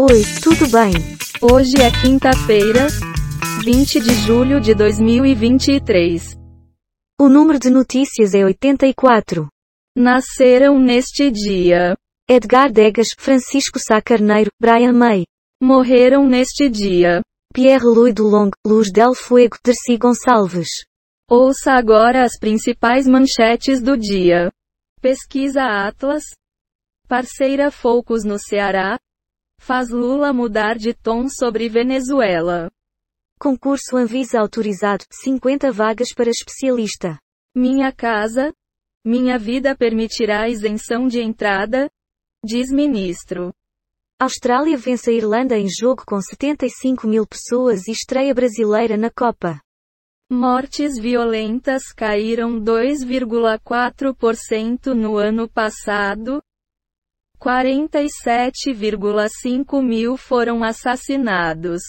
Oi, tudo bem? Hoje é quinta-feira, 20 de julho de 2023. O número de notícias é 84. Nasceram neste dia. Edgar Degas, Francisco Sá Carneiro, Brian May. Morreram neste dia. Pierre-Louis Dulong, Luz del Fuego, Dercy Gonçalves. Ouça agora as principais manchetes do dia. Pesquisa Atlas. Parceira Focus no Ceará. Faz Lula mudar de tom sobre Venezuela. Concurso Anvisa autorizado, 50 vagas para especialista. Minha casa. Minha vida permitirá isenção de entrada? Diz ministro. Austrália vence a Irlanda em jogo com 75 mil pessoas e estreia brasileira na Copa. Mortes violentas caíram 2,4% no ano passado. 47,5 mil foram assassinados.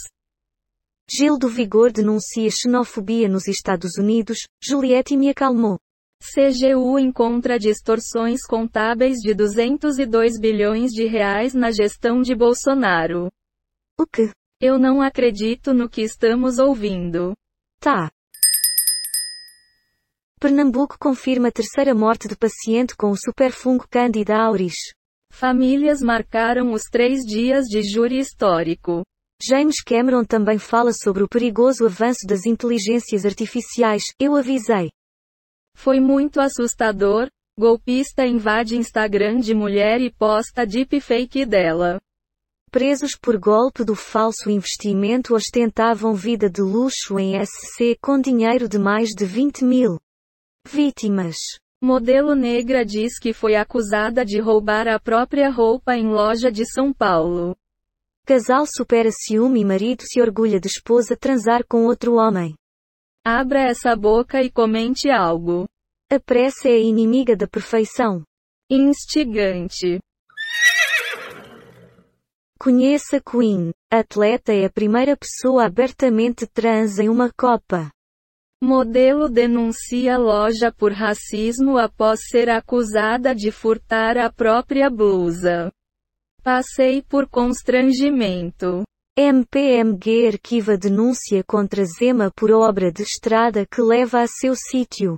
Gil do Vigor denuncia xenofobia nos Estados Unidos, Juliette me acalmou. CGU encontra distorções contábeis de 202 bilhões de reais na gestão de Bolsonaro. O que? Eu não acredito no que estamos ouvindo. Tá. Pernambuco confirma a terceira morte de paciente com o superfungo Candida auris. Famílias marcaram os três dias de júri histórico. James Cameron também fala sobre o perigoso avanço das inteligências artificiais, eu avisei. Foi muito assustador. Golpista invade Instagram de mulher e posta deepfake dela. Presos por golpe do falso investimento ostentavam vida de luxo em SC com dinheiro de mais de 20 mil. Vítimas. Modelo negra diz que foi acusada de roubar a própria roupa em loja de São Paulo. Casal supera ciúme e marido se orgulha de esposa transar com outro homem. Abra essa boca e comente algo. A pressa é a inimiga da perfeição. Instigante. Conheça Queen. A atleta é a primeira pessoa abertamente trans em uma Copa. Modelo denuncia loja por racismo após ser acusada de furtar a própria blusa. Passei por constrangimento. MPMG arquiva denúncia contra Zema por obra de estrada que leva a seu sítio.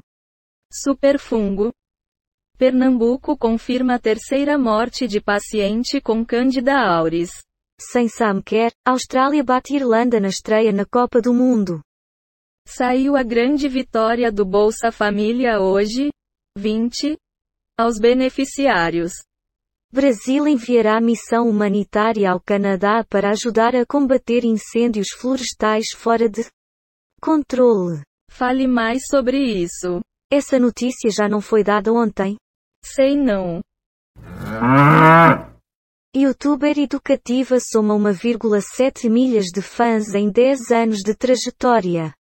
Superfungo. Pernambuco confirma terceira morte de paciente com Candida auris. Sem Sam Kerr, Austrália bate Irlanda na estreia na Copa do Mundo. Saiu a grande vitória do Bolsa Família hoje, 20, aos beneficiários. Brasil enviará missão humanitária ao Canadá para ajudar a combater incêndios florestais fora de controle. Fale mais sobre isso. Essa notícia já não foi dada ontem? Sei não. Youtuber educativa soma 1,7 milhas de fãs em 10 anos de trajetória.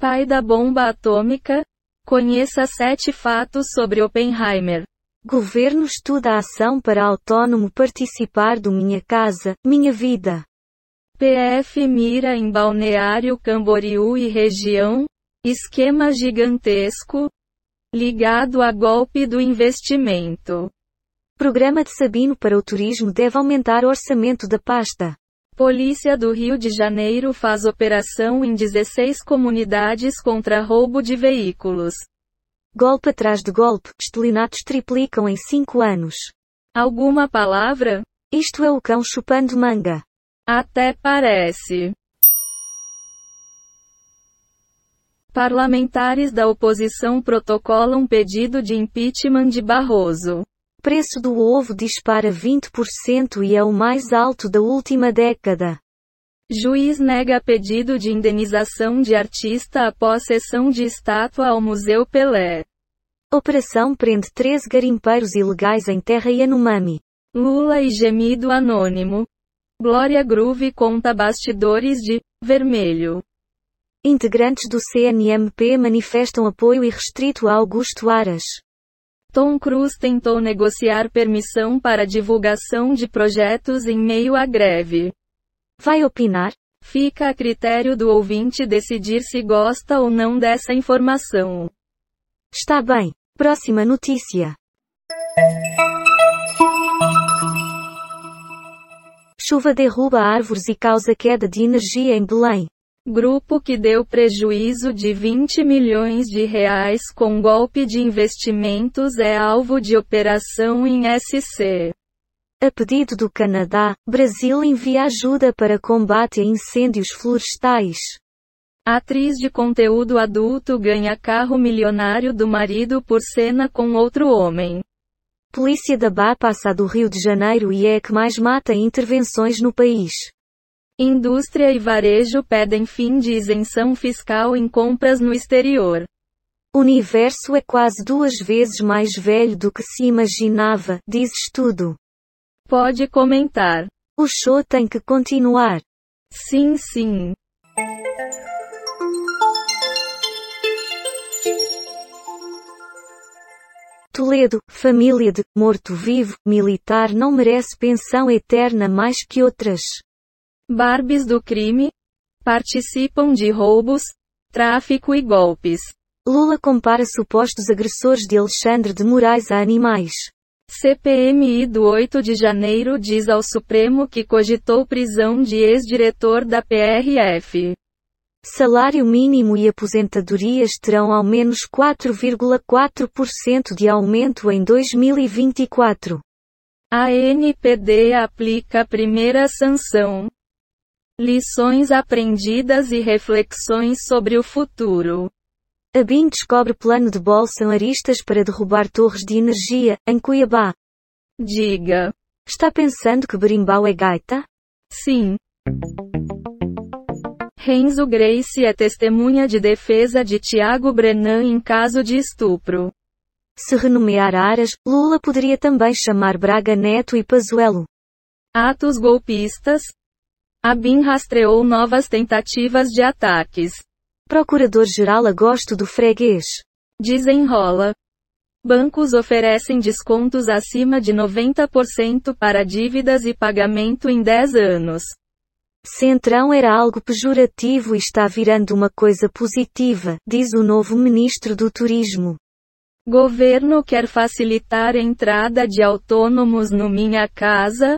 Pai da bomba atômica? Conheça sete fatos sobre Oppenheimer. Governo estuda a ação para autônomo participar do Minha Casa, Minha Vida. PF mira em Balneário Camboriú e região? Esquema gigantesco? Ligado a golpe do investimento. Programa de Sabino para o turismo deve aumentar o orçamento da pasta. Polícia do Rio de Janeiro faz operação em 16 comunidades contra roubo de veículos. Golpe atrás de golpe, estelionatos triplicam em 5 anos. Alguma palavra? Isto é o cão chupando manga. Até parece. Parlamentares da oposição protocolam pedido de impeachment de Barroso. Preço do ovo dispara 20% e é o mais alto da última década. Juiz nega pedido de indenização de artista após sessão de estátua ao Museu Pelé. Operação prende três garimpeiros ilegais em terra Yanomami. Lula e gemido anônimo. Glória Groove conta bastidores de Vermelho. Integrantes do CNMP manifestam apoio irrestrito a Augusto Aras. Tom Cruise tentou negociar permissão para divulgação de projetos em meio à greve. Vai opinar? Fica a critério do ouvinte decidir se gosta ou não dessa informação. Está bem. Próxima notícia. Chuva derruba árvores e causa queda de energia em Belém. Grupo que deu prejuízo de 20 milhões de reais com golpe de investimentos é alvo de operação em SC. A pedido do Canadá, Brasil envia ajuda para combate a incêndios florestais. Atriz de conteúdo adulto ganha carro milionário do marido por cena com outro homem. Polícia da Bá passa do Rio de Janeiro e é que mais mata intervenções no país. Indústria e varejo pedem fim de isenção fiscal em compras no exterior. O universo é quase duas vezes mais velho do que se imaginava, diz estudo. Pode comentar. O show tem que continuar. Sim, sim. Toledo, família de morto-vivo, militar não merece pensão eterna mais que outras. Barbies do crime participam de roubos, tráfico e golpes. Lula compara supostos agressores de Alexandre de Moraes a animais. CPMI do 8 de janeiro diz ao Supremo que cogitou prisão de ex-diretor da PRF. Salário mínimo e aposentadorias terão ao menos 4,4% de aumento em 2024. A NPD aplica a primeira sanção. Lições aprendidas e reflexões sobre o futuro. A BIM descobre plano de bolsonaristas para derrubar torres de energia, em Cuiabá. Diga. Está pensando que berimbau é gaita? Sim. Renzo Grace é testemunha de defesa de Tiago Brenan em caso de estupro. Se renomear Aras, Lula poderia também chamar Braga Neto e Pazuello. Atos golpistas, a BIM rastreou novas tentativas de ataques. Procurador-Geral Agosto do Freguês. Desenrola. Bancos oferecem descontos acima de 90% para dívidas e pagamento em 10 anos. Centrão era algo pejorativo e está virando uma coisa positiva, diz o novo ministro do Turismo. Governo quer facilitar a entrada de autônomos no Minha Casa,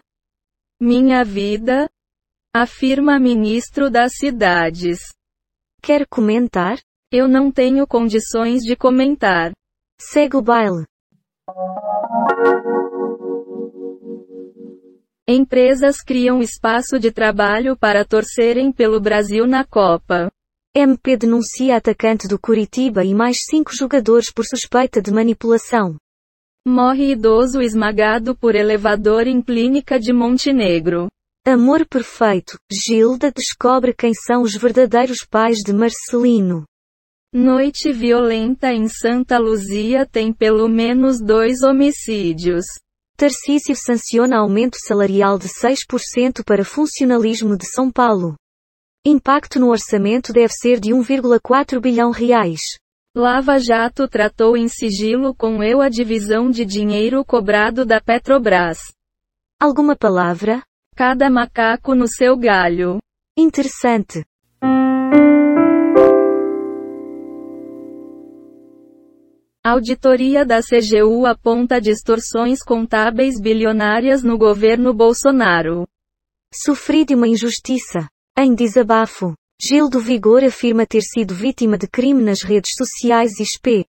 Minha Vida, Afirma ministro das cidades. Quer comentar? Eu não tenho condições de comentar. Segue o baile. Empresas criam espaço de trabalho para torcerem pelo Brasil na Copa. MP denuncia atacante do Curitiba e mais cinco jogadores por suspeita de manipulação. Morre idoso esmagado por elevador em clínica de Montenegro. Amor perfeito, Gilda descobre quem são os verdadeiros pais de Marcelino. Noite violenta em Santa Luzia tem pelo menos dois homicídios. Tarcísio sanciona aumento salarial de 6% para funcionalismo de São Paulo. Impacto no orçamento deve ser de 1,4 bilhão reais. Lava Jato tratou em sigilo com eu a divisão de dinheiro cobrado da Petrobras. Alguma palavra? Cada macaco no seu galho. Interessante. Auditoria da CGU aponta distorções contábeis bilionárias no governo Bolsonaro. Sofri de uma injustiça. Em desabafo. Gil do Vigor afirma ter sido vítima de crime nas redes sociais e SP.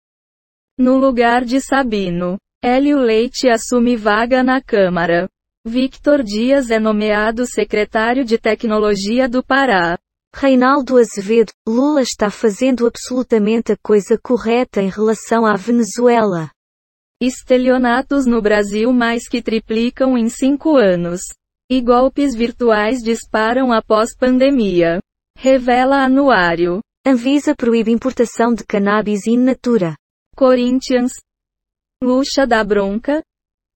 No lugar de Sabino, Hélio Leite assume vaga na Câmara. Victor Dias é nomeado secretário de Tecnologia do Pará. Reinaldo Azevedo, Lula está fazendo absolutamente a coisa correta em relação à Venezuela. Estelionatos no Brasil mais que triplicam em cinco anos. E golpes virtuais disparam após pandemia. Revela anuário. Anvisa proíbe importação de cannabis in natura. Corinthians. Luxa da bronca,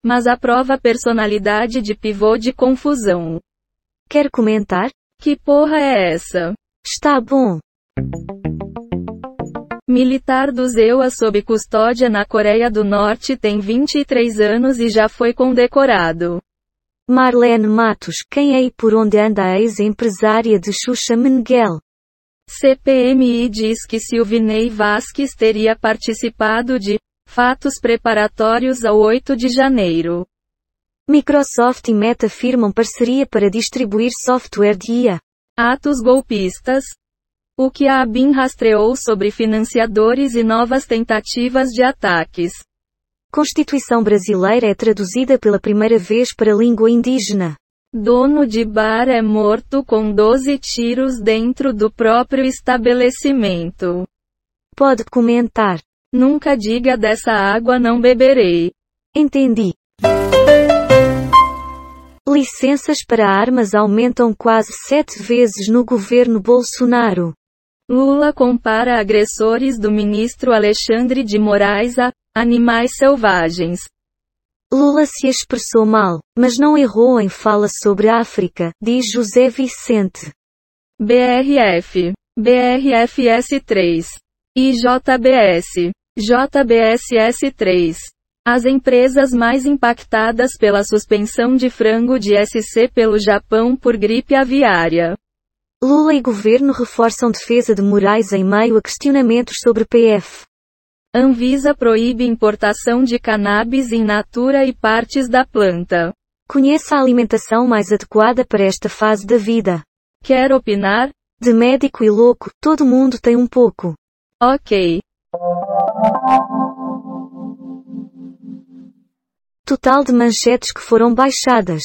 mas aprova personalidade de pivô de confusão. Quer comentar? Que porra é essa? Está bom. Militar do Zewa sob custódia na Coreia do Norte tem 23 anos e já foi condecorado. Marlene Matos, quem é e por onde anda a ex-empresária de Xuxa Meneghel? CPMI diz que Silvinei Vasques teria participado de fatos preparatórios ao 8 de janeiro. Microsoft e Meta firmam parceria para distribuir software de IA. Atos golpistas. O que a ABIN rastreou sobre financiadores e novas tentativas de ataques. Constituição brasileira é traduzida pela primeira vez para língua indígena. Dono de bar é morto com 12 tiros dentro do próprio estabelecimento. Pode comentar. Nunca diga dessa água não beberei. Entendi. Licenças para armas aumentam quase sete vezes no governo Bolsonaro. Lula compara agressores do ministro Alexandre de Moraes a animais selvagens. Lula se expressou mal, mas não errou em fala sobre a África, diz José Vicente. BRF. BRFS3. IJBS. JBSS3. As empresas mais impactadas pela suspensão de frango de SC pelo Japão por gripe aviária. Lula e governo reforçam defesa de Moraes em meio a questionamentos sobre PF. Anvisa proíbe importação de cannabis in natura e partes da planta. Conheça a alimentação mais adequada para esta fase da vida. Quer opinar? De médico e louco, todo mundo tem um pouco. Ok. Total de manchetes que foram baixadas.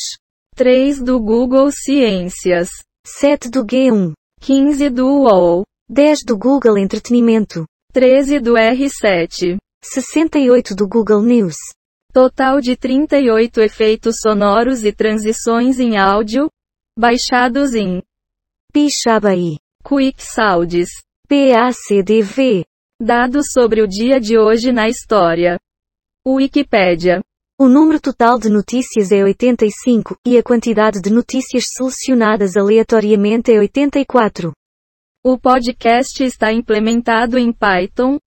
3 do Google Ciências. 7 do G1. 15 do UOL. 10 do Google Entretenimento. 13 do R7. 68 do Google News. Total de 38 efeitos sonoros e transições em áudio, baixados em Pixabay. Quick Sounds. PACDV. Dados sobre o dia de hoje na história. Wikipédia. O número total de notícias é 85, e a quantidade de notícias selecionadas aleatoriamente é 84. O podcast está implementado em Python,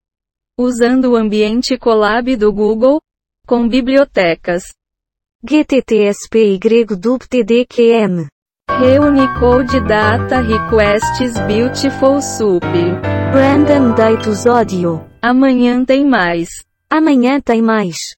usando o ambiente Colab do Google, com bibliotecas GTTSP y DubTDQM. Reunicode Data Requests Beautiful Soup. Random Datus Audio. Amanhã tem mais. Amanhã tem mais.